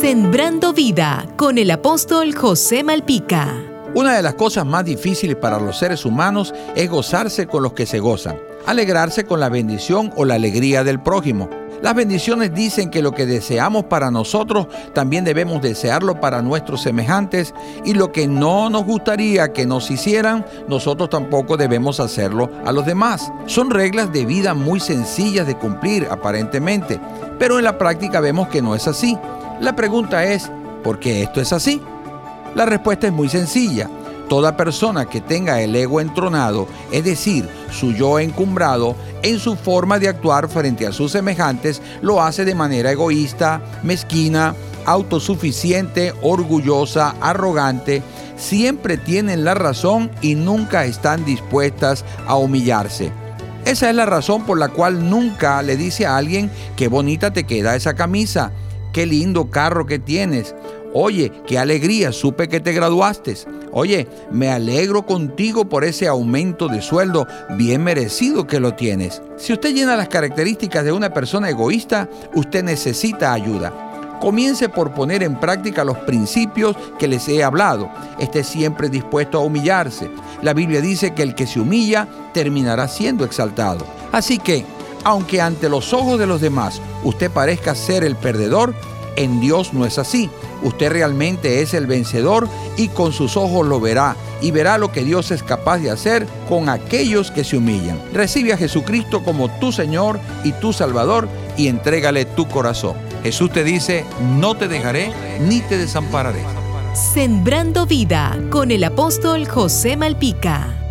Sembrando vida con el apóstol José Malpica. Una de las cosas más difíciles para los seres humanos es gozarse con los que se gozan, alegrarse con la bendición o la alegría del prójimo. Las bendiciones dicen que lo que deseamos para nosotros también debemos desearlo para nuestros semejantes y lo que no nos gustaría que nos hicieran, nosotros tampoco debemos hacerlo a los demás. Son reglas de vida muy sencillas de cumplir aparentemente, pero en la práctica vemos que no es así. La pregunta es, ¿por qué esto es así? La respuesta es muy sencilla. Toda persona que tenga el ego entronado, es decir, su yo encumbrado, en su forma de actuar frente a sus semejantes, lo hace de manera egoísta, mezquina, autosuficiente, orgullosa, arrogante, siempre tienen la razón y nunca están dispuestas a humillarse. Esa es la razón por la cual nunca le dice a alguien qué bonita te queda esa camisa qué lindo carro que tienes. Oye, qué alegría, supe que te graduaste. Oye, me alegro contigo por ese aumento de sueldo bien merecido que lo tienes. Si usted llena las características de una persona egoísta, usted necesita ayuda. Comience por poner en práctica los principios que les he hablado. Esté siempre dispuesto a humillarse. La Biblia dice que el que se humilla terminará siendo exaltado. Así que aunque ante los ojos de los demás usted parezca ser el perdedor, en Dios no es así. Usted realmente es el vencedor y con sus ojos lo verá y verá lo que Dios es capaz de hacer con aquellos que se humillan. Recibe a Jesucristo como tu Señor y tu Salvador y entrégale tu corazón. Jesús te dice, no te dejaré ni te desampararé. Sembrando vida con el apóstol José Malpica.